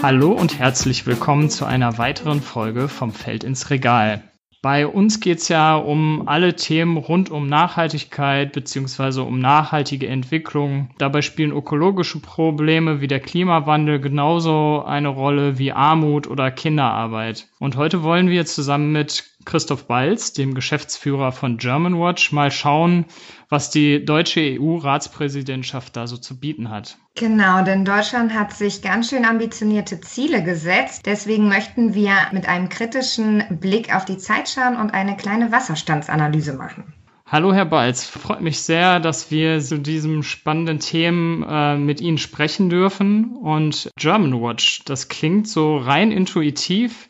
Hallo und herzlich willkommen zu einer weiteren Folge vom Feld ins Regal. Bei uns geht es ja um alle Themen rund um Nachhaltigkeit bzw. um nachhaltige Entwicklung. Dabei spielen ökologische Probleme wie der Klimawandel genauso eine Rolle wie Armut oder Kinderarbeit. Und heute wollen wir zusammen mit Christoph Balz, dem Geschäftsführer von Germanwatch, mal schauen, was die deutsche EU-Ratspräsidentschaft da so zu bieten hat. Genau, denn Deutschland hat sich ganz schön ambitionierte Ziele gesetzt. Deswegen möchten wir mit einem kritischen Blick auf die Zeit schauen und eine kleine Wasserstandsanalyse machen. Hallo Herr Balz, freut mich sehr, dass wir zu diesem spannenden Themen äh, mit Ihnen sprechen dürfen. Und Germanwatch, das klingt so rein intuitiv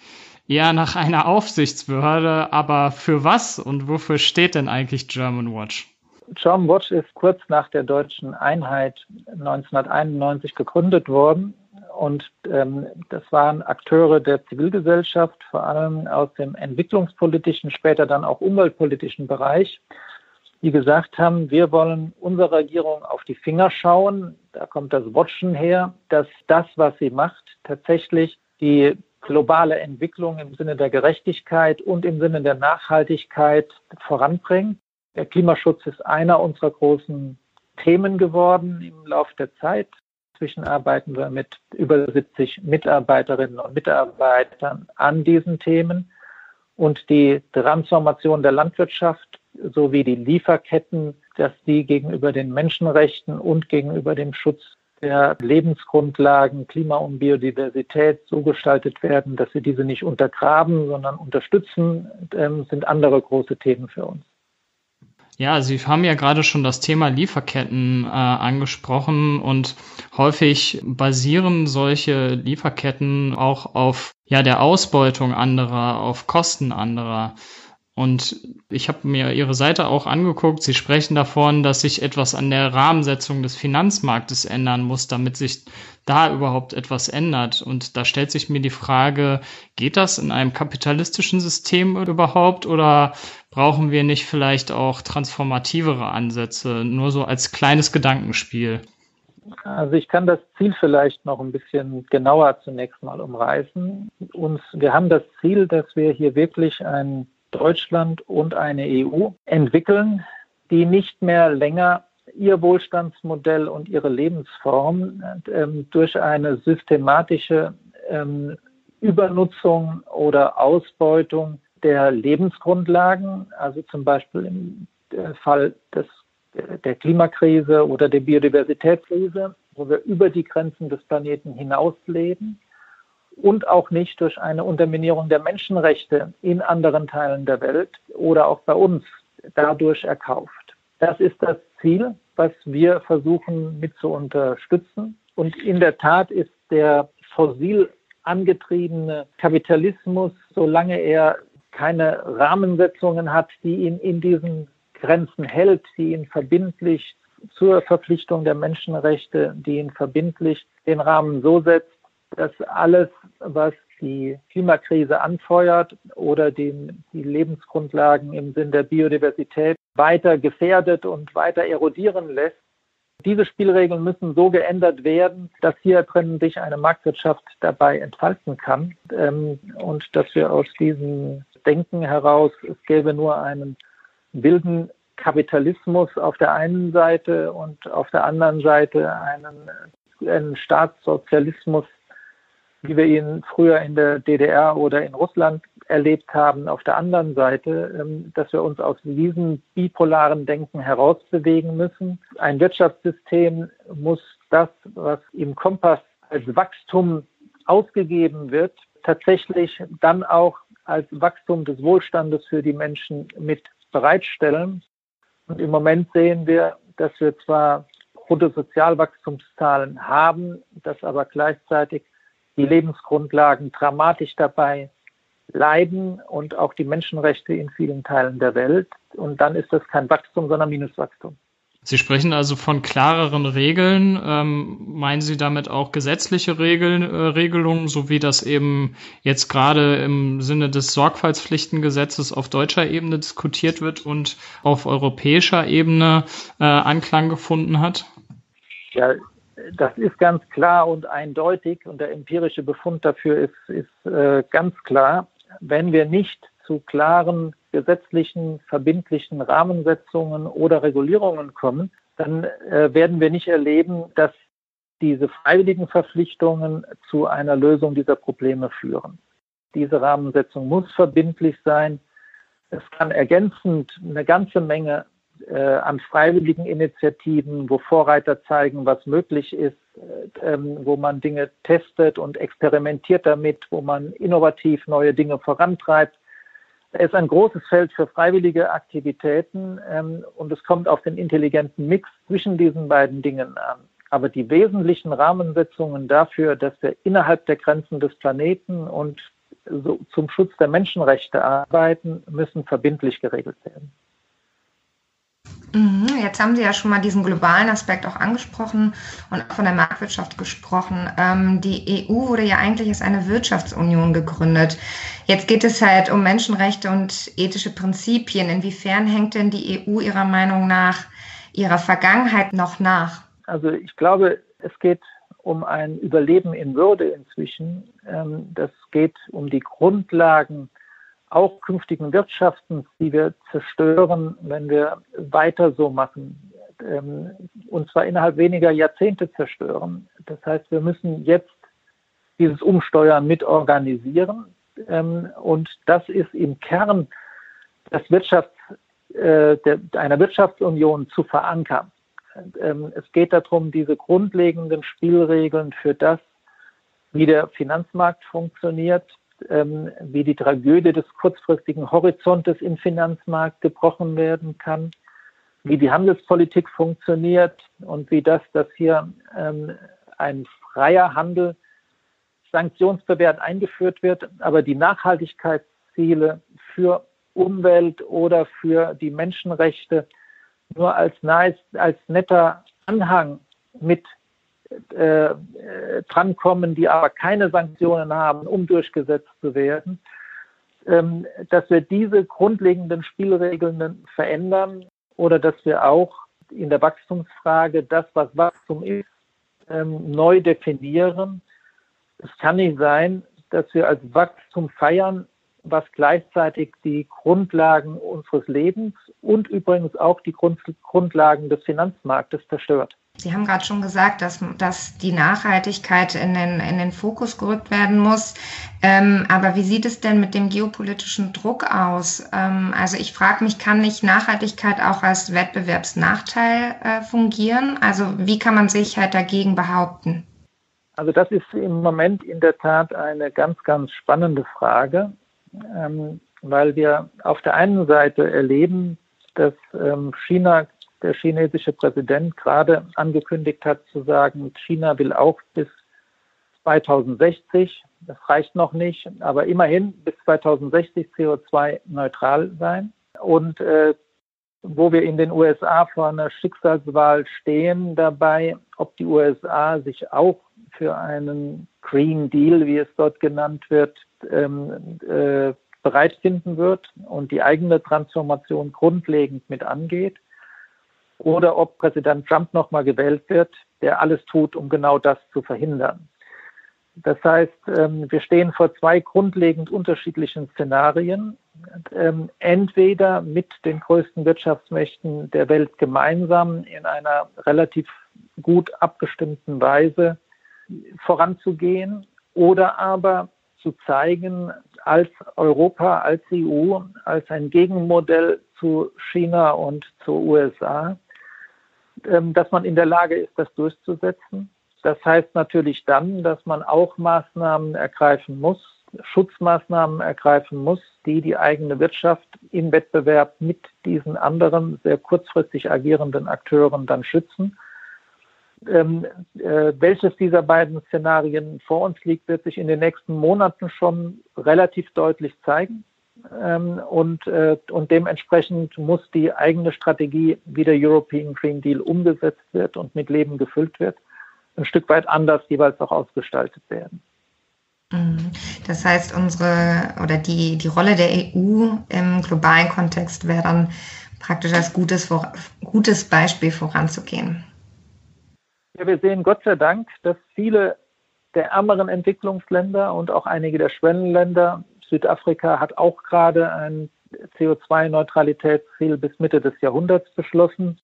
eher nach einer Aufsichtsbehörde, aber für was und wofür steht denn eigentlich German Watch? German Watch ist kurz nach der deutschen Einheit 1991 gegründet worden. Und ähm, das waren Akteure der Zivilgesellschaft, vor allem aus dem entwicklungspolitischen, später dann auch umweltpolitischen Bereich, die gesagt haben, wir wollen unserer Regierung auf die Finger schauen. Da kommt das Watchen her, dass das, was sie macht, tatsächlich die globale Entwicklung im Sinne der Gerechtigkeit und im Sinne der Nachhaltigkeit voranbringen. Der Klimaschutz ist einer unserer großen Themen geworden im Laufe der Zeit. Inzwischen arbeiten wir mit über 70 Mitarbeiterinnen und Mitarbeitern an diesen Themen. Und die Transformation der Landwirtschaft sowie die Lieferketten, dass die gegenüber den Menschenrechten und gegenüber dem Schutz der Lebensgrundlagen, Klima und Biodiversität so gestaltet werden, dass wir diese nicht untergraben, sondern unterstützen, ähm, sind andere große Themen für uns. Ja, Sie haben ja gerade schon das Thema Lieferketten äh, angesprochen und häufig basieren solche Lieferketten auch auf ja der Ausbeutung anderer, auf Kosten anderer. Und ich habe mir Ihre Seite auch angeguckt. Sie sprechen davon, dass sich etwas an der Rahmensetzung des Finanzmarktes ändern muss, damit sich da überhaupt etwas ändert. Und da stellt sich mir die Frage, geht das in einem kapitalistischen System überhaupt oder brauchen wir nicht vielleicht auch transformativere Ansätze, nur so als kleines Gedankenspiel? Also ich kann das Ziel vielleicht noch ein bisschen genauer zunächst mal umreißen. Uns, wir haben das Ziel, dass wir hier wirklich ein Deutschland und eine EU entwickeln, die nicht mehr länger ihr Wohlstandsmodell und ihre Lebensform ähm, durch eine systematische ähm, Übernutzung oder Ausbeutung der Lebensgrundlagen, also zum Beispiel im Fall des, der Klimakrise oder der Biodiversitätskrise, wo wir über die Grenzen des Planeten hinaus leben, und auch nicht durch eine Unterminierung der Menschenrechte in anderen Teilen der Welt oder auch bei uns dadurch erkauft. Das ist das Ziel, was wir versuchen mit zu unterstützen. Und in der Tat ist der fossil angetriebene Kapitalismus, solange er keine Rahmensetzungen hat, die ihn in diesen Grenzen hält, die ihn verbindlich zur Verpflichtung der Menschenrechte, die ihn verbindlich den Rahmen so setzt, dass alles, was die Klimakrise anfeuert oder den, die Lebensgrundlagen im Sinn der Biodiversität weiter gefährdet und weiter erodieren lässt. Diese Spielregeln müssen so geändert werden, dass hier drin sich eine Marktwirtschaft dabei entfalten kann ähm, und dass wir aus diesem Denken heraus, es gäbe nur einen wilden Kapitalismus auf der einen Seite und auf der anderen Seite einen, einen Staatssozialismus wie wir ihn früher in der DDR oder in Russland erlebt haben, auf der anderen Seite, ähm, dass wir uns aus diesem bipolaren Denken herausbewegen müssen. Ein Wirtschaftssystem muss das, was im Kompass als Wachstum ausgegeben wird, tatsächlich dann auch als Wachstum des Wohlstandes für die Menschen mit bereitstellen. Und im Moment sehen wir, dass wir zwar Bruttosozialwachstumszahlen haben, dass aber gleichzeitig die Lebensgrundlagen dramatisch dabei leiden und auch die Menschenrechte in vielen Teilen der Welt. Und dann ist das kein Wachstum, sondern Minuswachstum. Sie sprechen also von klareren Regeln. Ähm, meinen Sie damit auch gesetzliche Regeln, äh, Regelungen, so wie das eben jetzt gerade im Sinne des Sorgfaltspflichtengesetzes auf deutscher Ebene diskutiert wird und auf europäischer Ebene äh, Anklang gefunden hat? Ja, das ist ganz klar und eindeutig und der empirische Befund dafür ist, ist äh, ganz klar. Wenn wir nicht zu klaren gesetzlichen, verbindlichen Rahmensetzungen oder Regulierungen kommen, dann äh, werden wir nicht erleben, dass diese freiwilligen Verpflichtungen zu einer Lösung dieser Probleme führen. Diese Rahmensetzung muss verbindlich sein. Es kann ergänzend eine ganze Menge äh, an freiwilligen Initiativen, wo Vorreiter zeigen, was möglich ist, äh, ähm, wo man Dinge testet und experimentiert damit, wo man innovativ neue Dinge vorantreibt. Es ist ein großes Feld für freiwillige Aktivitäten ähm, und es kommt auf den intelligenten Mix zwischen diesen beiden Dingen an. Aber die wesentlichen Rahmensetzungen dafür, dass wir innerhalb der Grenzen des Planeten und so zum Schutz der Menschenrechte arbeiten, müssen verbindlich geregelt werden. Mhm, jetzt haben Sie ja schon mal diesen globalen Aspekt auch angesprochen und von der Marktwirtschaft gesprochen. Ähm, die EU wurde ja eigentlich als eine Wirtschaftsunion gegründet. Jetzt geht es halt um Menschenrechte und ethische Prinzipien. Inwiefern hängt denn die EU Ihrer Meinung nach ihrer Vergangenheit noch nach? Also ich glaube, es geht um ein Überleben in Würde inzwischen. Ähm, das geht um die Grundlagen auch künftigen Wirtschaftens, die wir zerstören, wenn wir weiter so machen. Ähm, und zwar innerhalb weniger Jahrzehnte zerstören. Das heißt, wir müssen jetzt dieses Umsteuern mit organisieren. Ähm, und das ist im Kern das Wirtschafts, äh, einer Wirtschaftsunion zu verankern. Ähm, es geht darum, diese grundlegenden Spielregeln für das, wie der Finanzmarkt funktioniert, ähm, wie die Tragödie des kurzfristigen Horizontes im Finanzmarkt gebrochen werden kann, wie die Handelspolitik funktioniert und wie das, dass hier ähm, ein freier Handel sanktionsbewährt eingeführt wird, aber die Nachhaltigkeitsziele für Umwelt oder für die Menschenrechte nur als, nice, als netter Anhang mit äh, drankommen, die aber keine Sanktionen haben, um durchgesetzt zu werden, ähm, dass wir diese grundlegenden Spielregeln verändern oder dass wir auch in der Wachstumsfrage das, was Wachstum ist, ähm, neu definieren. Es kann nicht sein, dass wir als Wachstum feiern, was gleichzeitig die Grundlagen unseres Lebens und übrigens auch die Grund Grundlagen des Finanzmarktes zerstört. Sie haben gerade schon gesagt, dass, dass die Nachhaltigkeit in den, in den Fokus gerückt werden muss. Ähm, aber wie sieht es denn mit dem geopolitischen Druck aus? Ähm, also ich frage mich, kann nicht Nachhaltigkeit auch als Wettbewerbsnachteil äh, fungieren? Also wie kann man sich halt dagegen behaupten? Also das ist im Moment in der Tat eine ganz, ganz spannende Frage, ähm, weil wir auf der einen Seite erleben, dass ähm, China der chinesische Präsident gerade angekündigt hat zu sagen, China will auch bis 2060, das reicht noch nicht, aber immerhin bis 2060 CO2-neutral sein. Und äh, wo wir in den USA vor einer Schicksalswahl stehen dabei, ob die USA sich auch für einen Green Deal, wie es dort genannt wird, ähm, äh, bereit finden wird und die eigene Transformation grundlegend mit angeht oder ob Präsident Trump nochmal gewählt wird, der alles tut, um genau das zu verhindern. Das heißt, ähm, wir stehen vor zwei grundlegend unterschiedlichen Szenarien. Ähm, entweder mit den größten Wirtschaftsmächten der Welt gemeinsam in einer relativ gut abgestimmten Weise voranzugehen oder aber zu zeigen, als Europa, als EU, als ein Gegenmodell zu China und zu USA, dass man in der Lage ist, das durchzusetzen. Das heißt natürlich dann, dass man auch Maßnahmen ergreifen muss, Schutzmaßnahmen ergreifen muss, die die eigene Wirtschaft im Wettbewerb mit diesen anderen sehr kurzfristig agierenden Akteuren dann schützen. Ähm, äh, welches dieser beiden Szenarien vor uns liegt, wird sich in den nächsten Monaten schon relativ deutlich zeigen. Ähm, und, äh, und dementsprechend muss die eigene Strategie, wie der European Green Deal umgesetzt wird und mit Leben gefüllt wird, ein Stück weit anders jeweils auch ausgestaltet werden. Mhm. Das heißt, unsere oder die, die Rolle der EU im globalen Kontext wäre dann praktisch als gutes, gutes Beispiel voranzugehen. Ja, wir sehen Gott sei Dank, dass viele der ärmeren Entwicklungsländer und auch einige der Schwellenländer, Südafrika hat auch gerade ein CO2-Neutralitätsziel bis Mitte des Jahrhunderts beschlossen,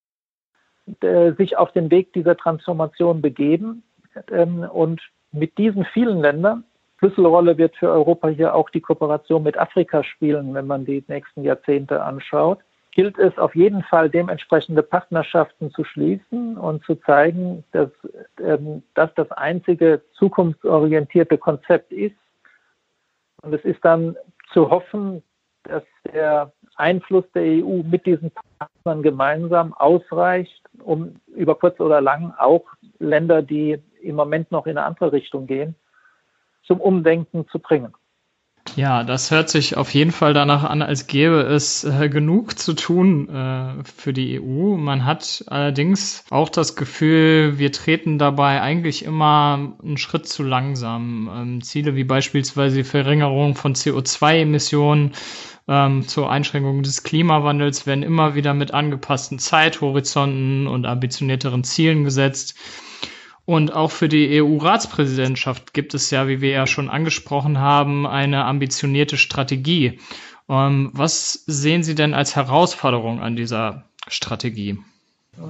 sich auf den Weg dieser Transformation begeben. Ähm, und mit diesen vielen Ländern, Schlüsselrolle wird für Europa hier auch die Kooperation mit Afrika spielen, wenn man die nächsten Jahrzehnte anschaut, gilt es auf jeden Fall, dementsprechende Partnerschaften zu schließen und zu zeigen, dass ähm, das einzige zukunftsorientierte Konzept ist. Und es ist dann zu hoffen, dass der Einfluss der EU mit diesen Partnern gemeinsam ausreicht, um über kurz oder lang auch Länder, die im Moment noch in eine andere Richtung gehen, zum Umdenken zu bringen. Ja, das hört sich auf jeden Fall danach an, als gäbe es äh, genug zu tun äh, für die EU. Man hat allerdings auch das Gefühl, wir treten dabei eigentlich immer einen Schritt zu langsam. Ähm, Ziele wie beispielsweise die Verringerung von CO2-Emissionen ähm, zur Einschränkung des Klimawandels werden immer wieder mit angepassten Zeithorizonten und ambitionierteren Zielen gesetzt. Und auch für die EU-Ratspräsidentschaft gibt es ja, wie wir ja schon angesprochen haben, eine ambitionierte Strategie. Ähm, was sehen Sie denn als Herausforderung an dieser Strategie?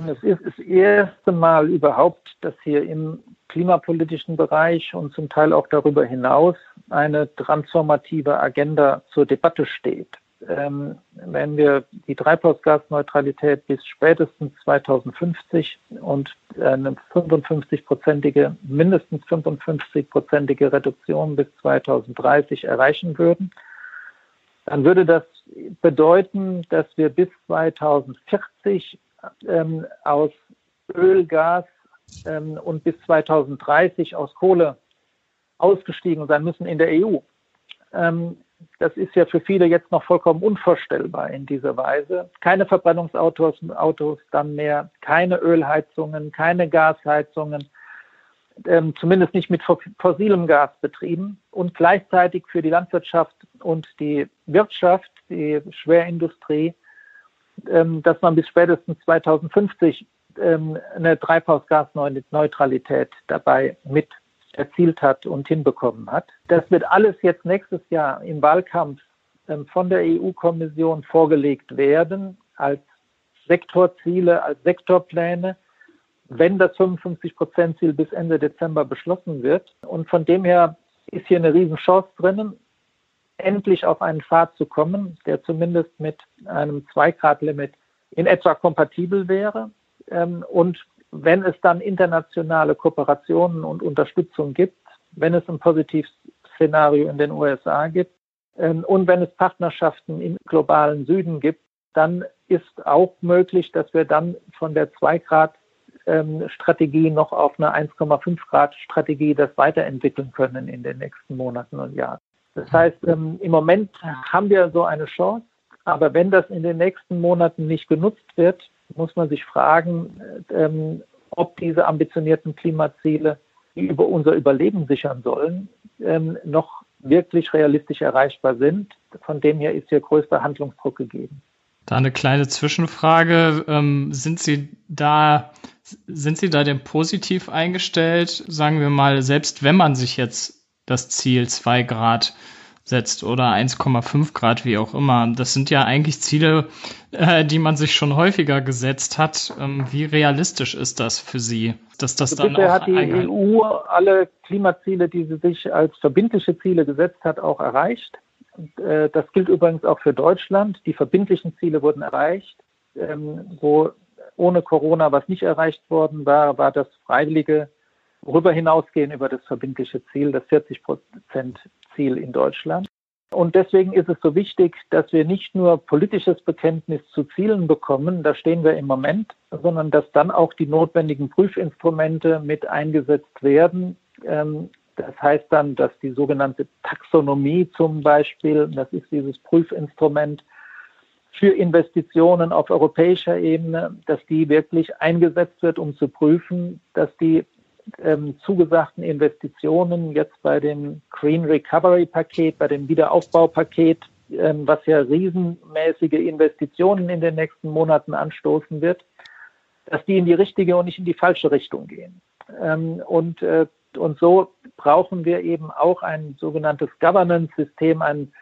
Es ist das erste Mal überhaupt, dass hier im klimapolitischen Bereich und zum Teil auch darüber hinaus eine transformative Agenda zur Debatte steht. Ähm, wenn wir die Treibhausgasneutralität bis spätestens 2050 und eine 55-prozentige, mindestens 55-prozentige Reduktion bis 2030 erreichen würden, dann würde das bedeuten, dass wir bis 2040 ähm, aus Öl, Gas ähm, und bis 2030 aus Kohle ausgestiegen sein müssen in der EU. Das ist ja für viele jetzt noch vollkommen unvorstellbar in dieser Weise. Keine Verbrennungsautos Autos dann mehr, keine Ölheizungen, keine Gasheizungen, ähm, zumindest nicht mit fossilem Gas betrieben und gleichzeitig für die Landwirtschaft und die Wirtschaft, die Schwerindustrie, ähm, dass man bis spätestens 2050 ähm, eine Treibhausgasneutralität dabei mit erzielt hat und hinbekommen hat. Das wird alles jetzt nächstes Jahr im Wahlkampf ähm, von der EU-Kommission vorgelegt werden als Sektorziele, als Sektorpläne, wenn das 55-Prozent-Ziel bis Ende Dezember beschlossen wird. Und von dem her ist hier eine Riesenchance drinnen, endlich auf einen Pfad zu kommen, der zumindest mit einem 2-Grad-Limit in etwa kompatibel wäre. Ähm, und wenn es dann internationale Kooperationen und Unterstützung gibt, wenn es ein Positivszenario in den USA gibt ähm, und wenn es Partnerschaften im globalen Süden gibt, dann ist auch möglich, dass wir dann von der 2 Grad ähm, Strategie noch auf eine 1,5 Grad Strategie das weiterentwickeln können in den nächsten Monaten und Jahren. Das heißt, ähm, im Moment haben wir so eine Chance, aber wenn das in den nächsten Monaten nicht genutzt wird, muss man sich fragen, ähm, ob diese ambitionierten Klimaziele, die über unser Überleben sichern sollen, ähm, noch wirklich realistisch erreichbar sind. Von dem her ist hier größter Handlungsdruck gegeben. Da eine kleine Zwischenfrage. Ähm, sind Sie da, sind Sie da denn positiv eingestellt? Sagen wir mal, selbst wenn man sich jetzt das Ziel zwei Grad setzt oder 1,5 Grad, wie auch immer. Das sind ja eigentlich Ziele, äh, die man sich schon häufiger gesetzt hat. Ähm, wie realistisch ist das für Sie, dass das also dann auch hat die EU alle Klimaziele, die sie sich als verbindliche Ziele gesetzt hat, auch erreicht. Und, äh, das gilt übrigens auch für Deutschland. Die verbindlichen Ziele wurden erreicht. Ähm, wo ohne Corona was nicht erreicht worden war, war das freiwillige darüber hinausgehen über das verbindliche Ziel, das 40 Prozent Ziel in Deutschland. Und deswegen ist es so wichtig, dass wir nicht nur politisches Bekenntnis zu Zielen bekommen, da stehen wir im Moment, sondern dass dann auch die notwendigen Prüfinstrumente mit eingesetzt werden. Ähm, das heißt dann, dass die sogenannte Taxonomie zum Beispiel, das ist dieses Prüfinstrument für Investitionen auf europäischer Ebene, dass die wirklich eingesetzt wird, um zu prüfen, dass die ähm, zugesagten Investitionen jetzt bei dem Green Recovery Paket, bei dem Wiederaufbaupaket, ähm, was ja riesenmäßige Investitionen in den nächsten Monaten anstoßen wird, dass die in die richtige und nicht in die falsche Richtung gehen. Ähm, und, äh, und so brauchen wir eben auch ein sogenanntes Governance-System, ein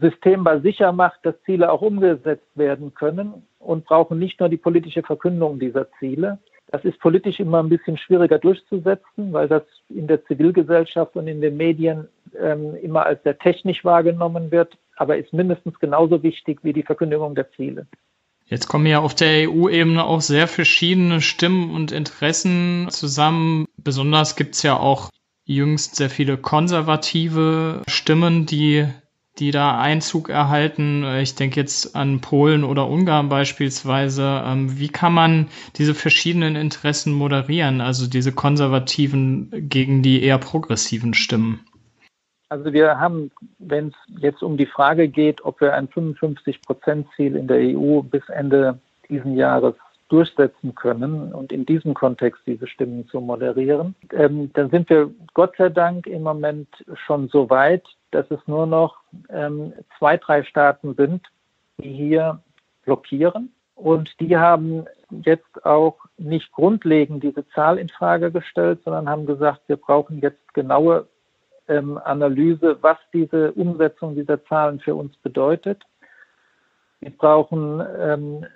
System, was sicher macht, dass Ziele auch umgesetzt werden können und brauchen nicht nur die politische Verkündung dieser Ziele. Das ist politisch immer ein bisschen schwieriger durchzusetzen, weil das in der Zivilgesellschaft und in den Medien ähm, immer als sehr technisch wahrgenommen wird, aber ist mindestens genauso wichtig wie die Verkündigung der Ziele. Jetzt kommen ja auf der EU-Ebene auch sehr verschiedene Stimmen und Interessen zusammen. Besonders gibt es ja auch jüngst sehr viele konservative Stimmen, die die da Einzug erhalten. Ich denke jetzt an Polen oder Ungarn beispielsweise. Ähm, wie kann man diese verschiedenen Interessen moderieren, also diese konservativen gegen die eher progressiven Stimmen? Also wir haben, wenn es jetzt um die Frage geht, ob wir ein 55-Prozent-Ziel in der EU bis Ende diesen Jahres durchsetzen können und in diesem Kontext diese Stimmen zu moderieren, ähm, dann sind wir Gott sei Dank im Moment schon so weit, dass es nur noch ähm, zwei, drei Staaten sind, die hier blockieren. Und die haben jetzt auch nicht grundlegend diese Zahl in Frage gestellt, sondern haben gesagt, wir brauchen jetzt genaue ähm, Analyse, was diese Umsetzung dieser Zahlen für uns bedeutet. Wir brauchen ähm,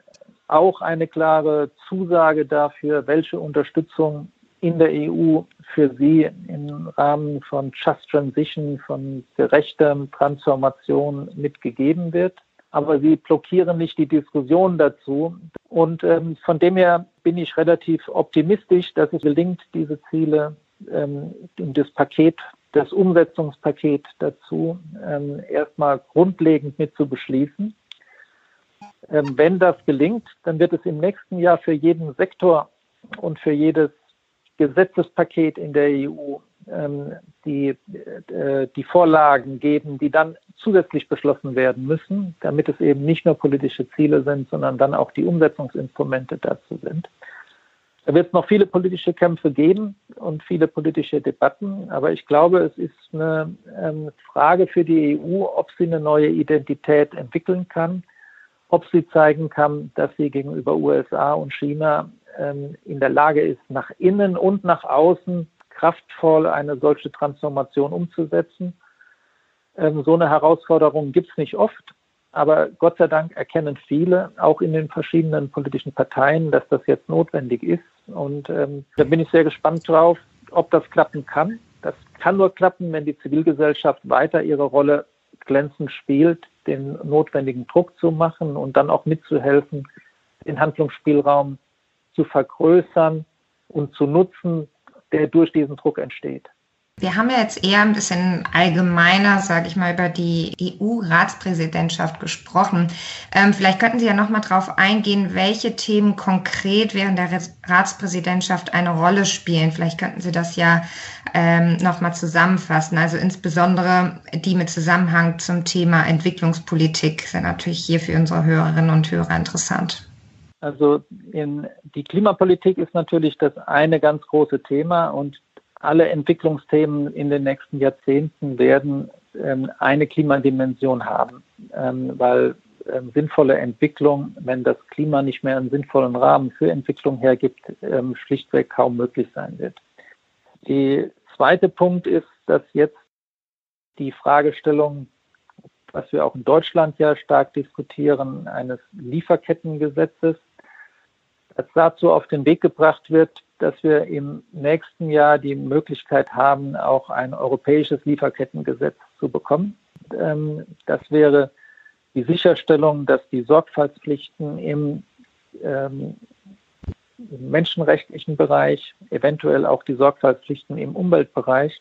auch eine klare Zusage dafür, welche Unterstützung in der EU für sie im Rahmen von Just Transition, von gerechter Transformation mitgegeben wird. Aber sie blockieren nicht die Diskussion dazu. Und ähm, von dem her bin ich relativ optimistisch, dass es gelingt, diese Ziele ähm, in das Paket, das Umsetzungspaket dazu ähm, erstmal grundlegend mit zu beschließen. Ähm, wenn das gelingt, dann wird es im nächsten Jahr für jeden Sektor und für jedes Gesetzespaket in der EU ähm, die, äh, die Vorlagen geben, die dann zusätzlich beschlossen werden müssen, damit es eben nicht nur politische Ziele sind, sondern dann auch die Umsetzungsinstrumente dazu sind. Da wird es noch viele politische Kämpfe geben und viele politische Debatten, aber ich glaube, es ist eine ähm, Frage für die EU, ob sie eine neue Identität entwickeln kann, ob sie zeigen kann, dass sie gegenüber USA und China ähm, in der Lage ist, nach innen und nach außen kraftvoll eine solche Transformation umzusetzen. Ähm, so eine Herausforderung gibt es nicht oft, aber Gott sei Dank erkennen viele, auch in den verschiedenen politischen Parteien, dass das jetzt notwendig ist. Und ähm, da bin ich sehr gespannt drauf, ob das klappen kann. Das kann nur klappen, wenn die Zivilgesellschaft weiter ihre Rolle glänzend spielt, den notwendigen Druck zu machen und dann auch mitzuhelfen, den Handlungsspielraum zu vergrößern und zu nutzen, der durch diesen Druck entsteht. Wir haben ja jetzt eher ein bisschen allgemeiner, sage ich mal, über die EU-Ratspräsidentschaft gesprochen. Ähm, vielleicht könnten Sie ja noch mal darauf eingehen, welche Themen konkret während der Ratspräsidentschaft eine Rolle spielen. Vielleicht könnten Sie das ja ähm, noch mal zusammenfassen. Also insbesondere die mit Zusammenhang zum Thema Entwicklungspolitik sind natürlich hier für unsere Hörerinnen und Hörer interessant. Also in, die Klimapolitik ist natürlich das eine ganz große Thema und alle Entwicklungsthemen in den nächsten Jahrzehnten werden ähm, eine Klimadimension haben, ähm, weil ähm, sinnvolle Entwicklung, wenn das Klima nicht mehr einen sinnvollen Rahmen für Entwicklung hergibt, ähm, schlichtweg kaum möglich sein wird. Der zweite Punkt ist, dass jetzt die Fragestellung was wir auch in Deutschland ja stark diskutieren, eines Lieferkettengesetzes, das dazu auf den Weg gebracht wird, dass wir im nächsten Jahr die Möglichkeit haben, auch ein europäisches Lieferkettengesetz zu bekommen. Ähm, das wäre die Sicherstellung, dass die Sorgfaltspflichten ähm, im menschenrechtlichen Bereich, eventuell auch die Sorgfaltspflichten im Umweltbereich,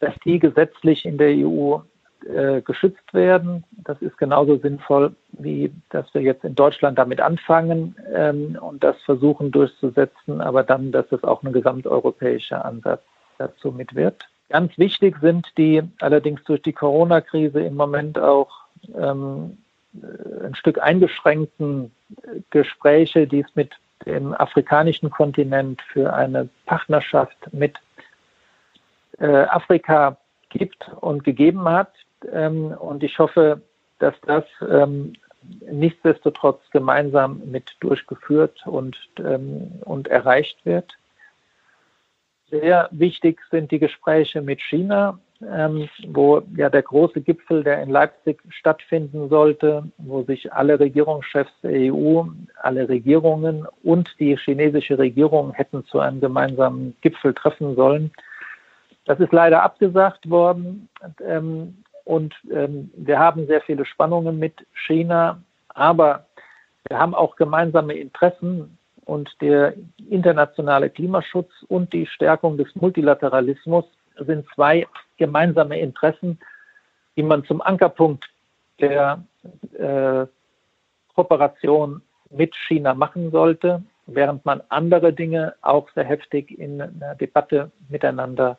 dass die gesetzlich in der EU äh, geschützt werden. Das ist genauso sinnvoll, wie dass wir jetzt in Deutschland damit anfangen ähm, und das versuchen durchzusetzen, aber dann, dass es auch ein gesamteuropäischer Ansatz dazu mit wird. Ganz wichtig sind die allerdings durch die Corona-Krise im Moment auch ähm, äh, ein Stück eingeschränkten Gespräche, die es mit dem afrikanischen Kontinent für eine Partnerschaft mit äh, Afrika gibt und gegeben hat. Ähm, und ich hoffe, dass das ähm, nichtsdestotrotz gemeinsam mit durchgeführt und, ähm, und erreicht wird. Sehr wichtig sind die Gespräche mit China, ähm, wo ja der große Gipfel, der in Leipzig stattfinden sollte, wo sich alle Regierungschefs der EU, alle Regierungen und die chinesische Regierung hätten zu einem gemeinsamen Gipfel treffen sollen. Das ist leider abgesagt worden. Ähm, und ähm, wir haben sehr viele Spannungen mit China, aber wir haben auch gemeinsame Interessen und der internationale Klimaschutz und die Stärkung des Multilateralismus sind zwei gemeinsame Interessen, die man zum Ankerpunkt der äh, Kooperation mit China machen sollte, während man andere Dinge auch sehr heftig in einer Debatte miteinander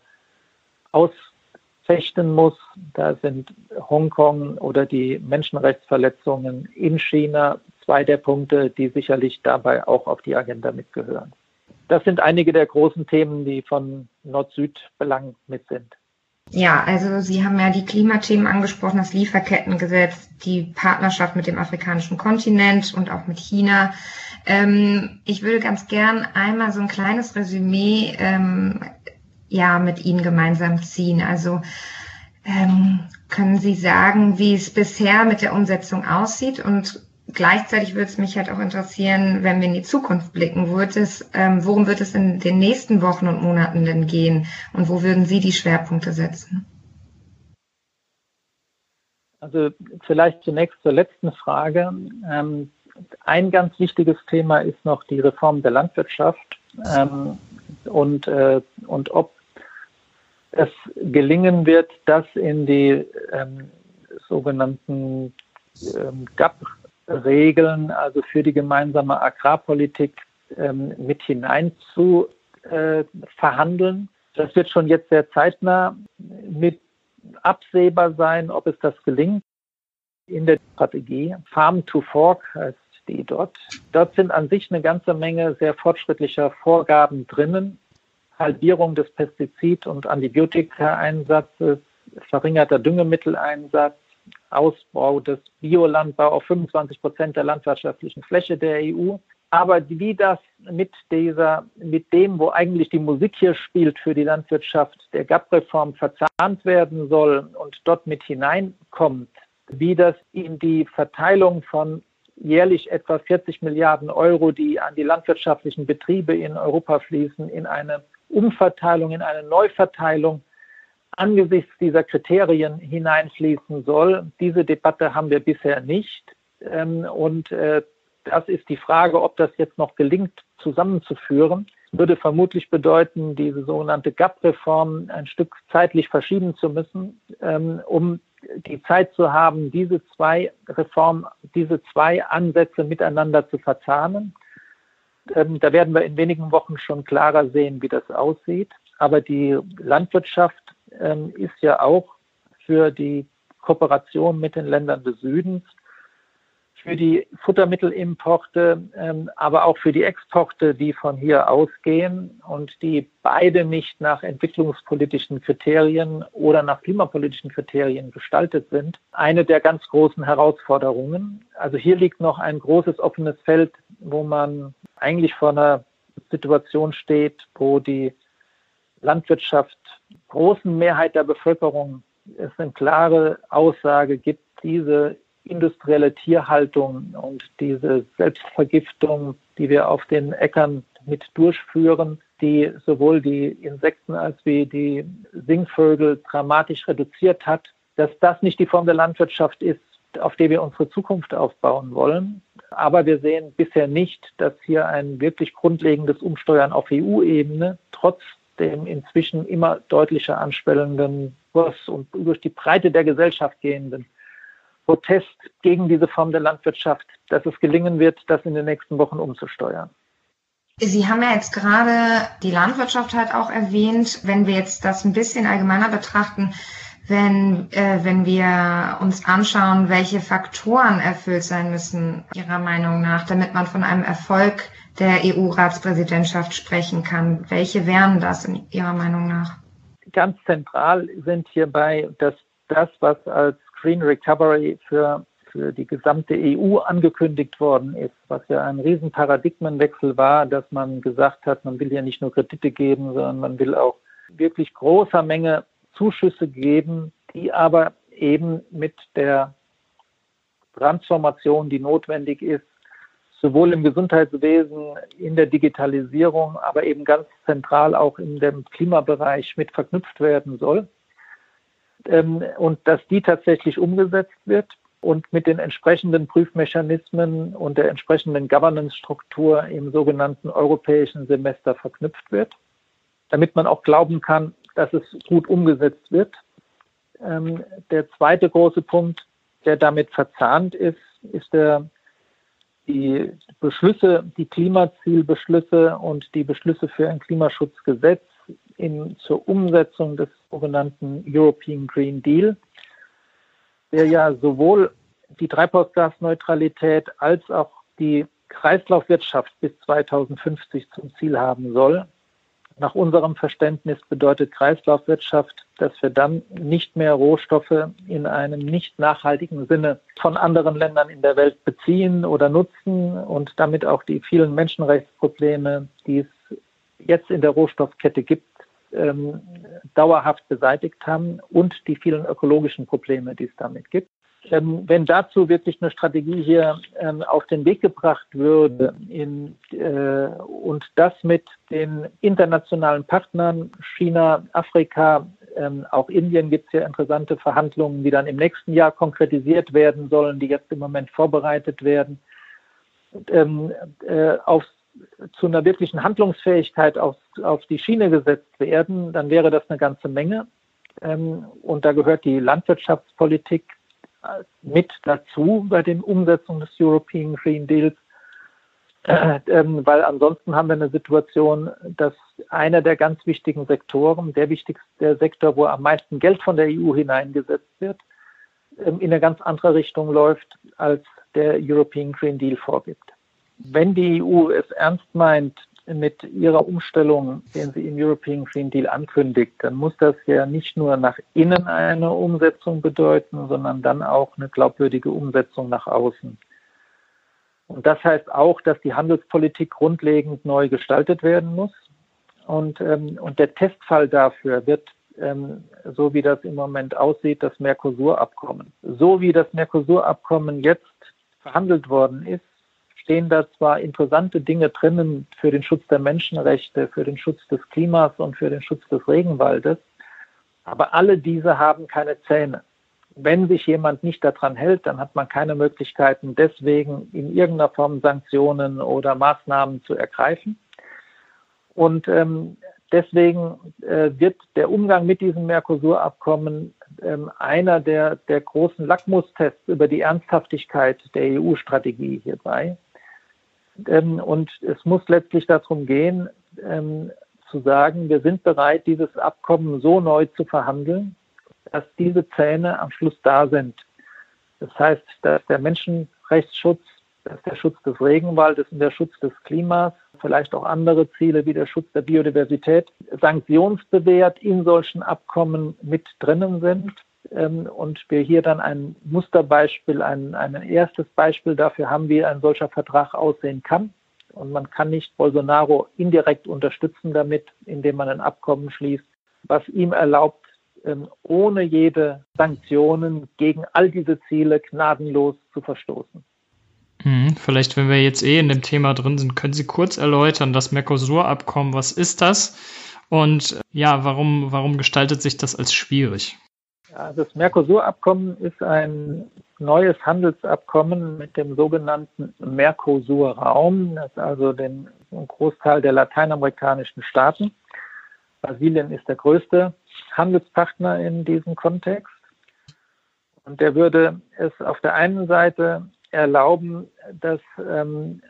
ausfechten muss. Da sind Hongkong oder die Menschenrechtsverletzungen in China zwei der Punkte, die sicherlich dabei auch auf die Agenda mitgehören. Das sind einige der großen Themen, die von Nord-Süd-Belang mit sind. Ja, also Sie haben ja die Klimathemen angesprochen, das Lieferkettengesetz, die Partnerschaft mit dem afrikanischen Kontinent und auch mit China. Ähm, ich würde ganz gern einmal so ein kleines Resümee ähm, ja mit Ihnen gemeinsam ziehen. Also ähm, können Sie sagen, wie es bisher mit der Umsetzung aussieht und gleichzeitig würde es mich halt auch interessieren, wenn wir in die Zukunft blicken, wird es, ähm, worum wird es in den nächsten Wochen und Monaten denn gehen und wo würden Sie die Schwerpunkte setzen? Also vielleicht zunächst zur letzten Frage. Ähm, ein ganz wichtiges Thema ist noch die Reform der Landwirtschaft ähm, und, äh, und ob es gelingen wird, das in die ähm, sogenannten ähm, GAP Regeln, also für die gemeinsame Agrarpolitik ähm, mit hinein zu äh, verhandeln. Das wird schon jetzt sehr zeitnah mit absehbar sein, ob es das gelingt. In der Strategie Farm to Fork heißt die dort. Dort sind an sich eine ganze Menge sehr fortschrittlicher Vorgaben drinnen. Halbierung des Pestizid- und Antibiotika-Einsatzes, verringerter Düngemitteleinsatz, Ausbau des Biolandbau auf 25 Prozent der landwirtschaftlichen Fläche der EU. Aber wie das mit dieser, mit dem, wo eigentlich die Musik hier spielt für die Landwirtschaft, der GAP-Reform verzahnt werden soll und dort mit hineinkommt, wie das in die Verteilung von jährlich etwa 40 Milliarden Euro, die an die landwirtschaftlichen Betriebe in Europa fließen, in eine Umverteilung, in eine Neuverteilung angesichts dieser Kriterien hineinfließen soll. Diese Debatte haben wir bisher nicht. Ähm, und äh, das ist die Frage, ob das jetzt noch gelingt, zusammenzuführen. Würde vermutlich bedeuten, diese sogenannte GAP-Reform ein Stück zeitlich verschieben zu müssen, ähm, um die Zeit zu haben, diese zwei Reformen, diese zwei Ansätze miteinander zu verzahnen. Ähm, da werden wir in wenigen Wochen schon klarer sehen, wie das aussieht. Aber die Landwirtschaft ähm, ist ja auch für die Kooperation mit den Ländern des Südens, für die Futtermittelimporte, ähm, aber auch für die Exporte, die von hier ausgehen und die beide nicht nach entwicklungspolitischen Kriterien oder nach klimapolitischen Kriterien gestaltet sind, eine der ganz großen Herausforderungen. Also hier liegt noch ein großes offenes Feld, wo man eigentlich vor einer Situation steht, wo die Landwirtschaft großen Mehrheit der Bevölkerung es eine klare Aussage gibt, diese industrielle Tierhaltung und diese Selbstvergiftung, die wir auf den Äckern mit durchführen, die sowohl die Insekten als wie die Singvögel dramatisch reduziert hat, dass das nicht die Form der Landwirtschaft ist, auf der wir unsere Zukunft aufbauen wollen. Aber wir sehen bisher nicht, dass hier ein wirklich grundlegendes Umsteuern auf EU-Ebene trotz dem inzwischen immer deutlicher anschwellenden Kurs und durch die Breite der Gesellschaft gehenden Protest gegen diese Form der Landwirtschaft, dass es gelingen wird, das in den nächsten Wochen umzusteuern. Sie haben ja jetzt gerade die Landwirtschaft halt auch erwähnt. Wenn wir jetzt das ein bisschen allgemeiner betrachten, wenn, äh, wenn wir uns anschauen, welche Faktoren erfüllt sein müssen, Ihrer Meinung nach, damit man von einem Erfolg der EU-Ratspräsidentschaft sprechen kann. Welche wären das in Ihrer Meinung nach? Ganz zentral sind hierbei, dass das, was als Green Recovery für für die gesamte EU angekündigt worden ist, was ja ein Riesenparadigmenwechsel war, dass man gesagt hat, man will ja nicht nur Kredite geben, sondern man will auch wirklich großer Menge Zuschüsse geben, die aber eben mit der Transformation, die notwendig ist, sowohl im Gesundheitswesen, in der Digitalisierung, aber eben ganz zentral auch in dem Klimabereich mit verknüpft werden soll. Ähm, und dass die tatsächlich umgesetzt wird und mit den entsprechenden Prüfmechanismen und der entsprechenden Governance-Struktur im sogenannten europäischen Semester verknüpft wird, damit man auch glauben kann, dass es gut umgesetzt wird. Ähm, der zweite große Punkt, der damit verzahnt ist, ist der, die Beschlüsse, die Klimazielbeschlüsse und die Beschlüsse für ein Klimaschutzgesetz in, zur Umsetzung des sogenannten European Green Deal, der ja sowohl die Treibhausgasneutralität als auch die Kreislaufwirtschaft bis 2050 zum Ziel haben soll. Nach unserem Verständnis bedeutet Kreislaufwirtschaft, dass wir dann nicht mehr Rohstoffe in einem nicht nachhaltigen Sinne von anderen Ländern in der Welt beziehen oder nutzen und damit auch die vielen Menschenrechtsprobleme, die es jetzt in der Rohstoffkette gibt, ähm, dauerhaft beseitigt haben und die vielen ökologischen Probleme, die es damit gibt. Ähm, wenn dazu wirklich eine Strategie hier ähm, auf den Weg gebracht würde in, äh, und das mit den internationalen Partnern, China, Afrika, ähm, auch Indien gibt es ja interessante Verhandlungen, die dann im nächsten Jahr konkretisiert werden sollen, die jetzt im Moment vorbereitet werden, ähm, äh, auf, zu einer wirklichen Handlungsfähigkeit auf, auf die Schiene gesetzt werden, dann wäre das eine ganze Menge. Ähm, und da gehört die Landwirtschaftspolitik mit dazu bei der Umsetzung des European Green Deals, äh, ähm, weil ansonsten haben wir eine Situation, dass einer der ganz wichtigen Sektoren, der wichtigste Sektor, wo am meisten Geld von der EU hineingesetzt wird, ähm, in eine ganz andere Richtung läuft, als der European Green Deal vorgibt. Wenn die EU es ernst meint, mit ihrer Umstellung, den sie im European Green Deal ankündigt, dann muss das ja nicht nur nach innen eine Umsetzung bedeuten, sondern dann auch eine glaubwürdige Umsetzung nach außen. Und das heißt auch, dass die Handelspolitik grundlegend neu gestaltet werden muss. Und, ähm, und der Testfall dafür wird, ähm, so wie das im Moment aussieht, das Mercosur-Abkommen. So wie das Mercosur-Abkommen jetzt verhandelt worden ist, stehen da zwar interessante Dinge drinnen für den Schutz der Menschenrechte, für den Schutz des Klimas und für den Schutz des Regenwaldes, aber alle diese haben keine Zähne. Wenn sich jemand nicht daran hält, dann hat man keine Möglichkeiten, deswegen in irgendeiner Form Sanktionen oder Maßnahmen zu ergreifen. Und ähm, deswegen äh, wird der Umgang mit diesem Mercosur-Abkommen ähm, einer der, der großen Lackmustests über die Ernsthaftigkeit der EU-Strategie hierbei. Ähm, und es muss letztlich darum gehen, ähm, zu sagen, wir sind bereit, dieses Abkommen so neu zu verhandeln, dass diese Zähne am Schluss da sind. Das heißt, dass der Menschenrechtsschutz, dass der Schutz des Regenwaldes und der Schutz des Klimas, vielleicht auch andere Ziele wie der Schutz der Biodiversität, sanktionsbewährt in solchen Abkommen mit drinnen sind ähm, und wir hier dann ein Musterbeispiel, ein, ein erstes Beispiel dafür haben, wie ein solcher Vertrag aussehen kann. Und man kann nicht Bolsonaro indirekt unterstützen damit, indem man ein Abkommen schließt, was ihm erlaubt, ähm, ohne jede Sanktionen gegen all diese Ziele gnadenlos zu verstoßen. Hm, vielleicht, wenn wir jetzt eh in dem Thema drin sind, können Sie kurz erläutern, das Mercosur-Abkommen, was ist das? Und ja, warum, warum gestaltet sich das als schwierig? Das Mercosur-Abkommen ist ein neues Handelsabkommen mit dem sogenannten Mercosur-Raum, also den Großteil der lateinamerikanischen Staaten. Brasilien ist der größte Handelspartner in diesem Kontext. Und der würde es auf der einen Seite erlauben, dass ähm,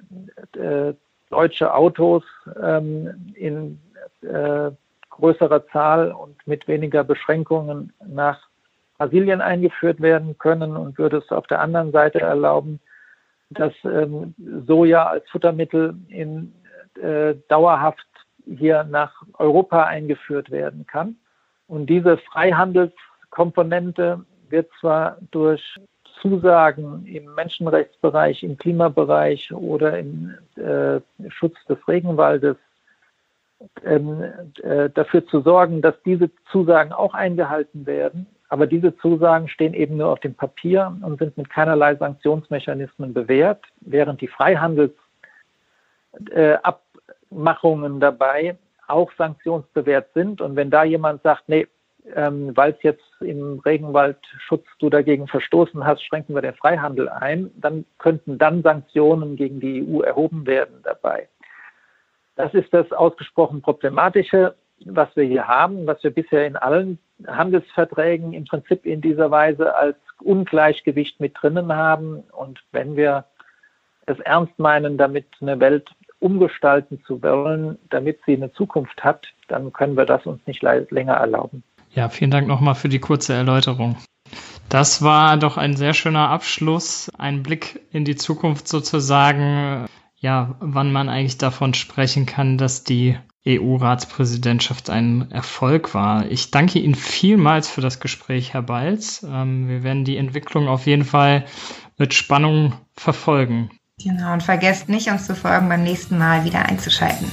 äh, deutsche Autos ähm, in äh, größerer Zahl und mit weniger Beschränkungen nach Brasilien eingeführt werden können und würde es auf der anderen Seite erlauben, dass ähm, Soja als Futtermittel in, äh, dauerhaft hier nach Europa eingeführt werden kann. Und diese Freihandelskomponente wird zwar durch Zusagen im Menschenrechtsbereich, im Klimabereich oder im äh, Schutz des Regenwaldes ähm, äh, dafür zu sorgen, dass diese Zusagen auch eingehalten werden. Aber diese Zusagen stehen eben nur auf dem Papier und sind mit keinerlei Sanktionsmechanismen bewährt, während die Freihandelsabmachungen äh, dabei auch sanktionsbewährt sind. Und wenn da jemand sagt, nee, ähm, weil es jetzt im Regenwaldschutz du dagegen verstoßen hast, schränken wir den Freihandel ein, dann könnten dann Sanktionen gegen die EU erhoben werden dabei. Das ist das ausgesprochen Problematische, was wir hier haben, was wir bisher in allen Handelsverträgen im Prinzip in dieser Weise als Ungleichgewicht mit drinnen haben. Und wenn wir es ernst meinen, damit eine Welt umgestalten zu wollen, damit sie eine Zukunft hat, dann können wir das uns nicht länger erlauben. Ja, vielen Dank nochmal für die kurze Erläuterung. Das war doch ein sehr schöner Abschluss, ein Blick in die Zukunft sozusagen, ja, wann man eigentlich davon sprechen kann, dass die EU-Ratspräsidentschaft ein Erfolg war. Ich danke Ihnen vielmals für das Gespräch, Herr Balz. Ähm, wir werden die Entwicklung auf jeden Fall mit Spannung verfolgen. Genau, und vergesst nicht, uns zu folgen beim nächsten Mal wieder einzuschalten.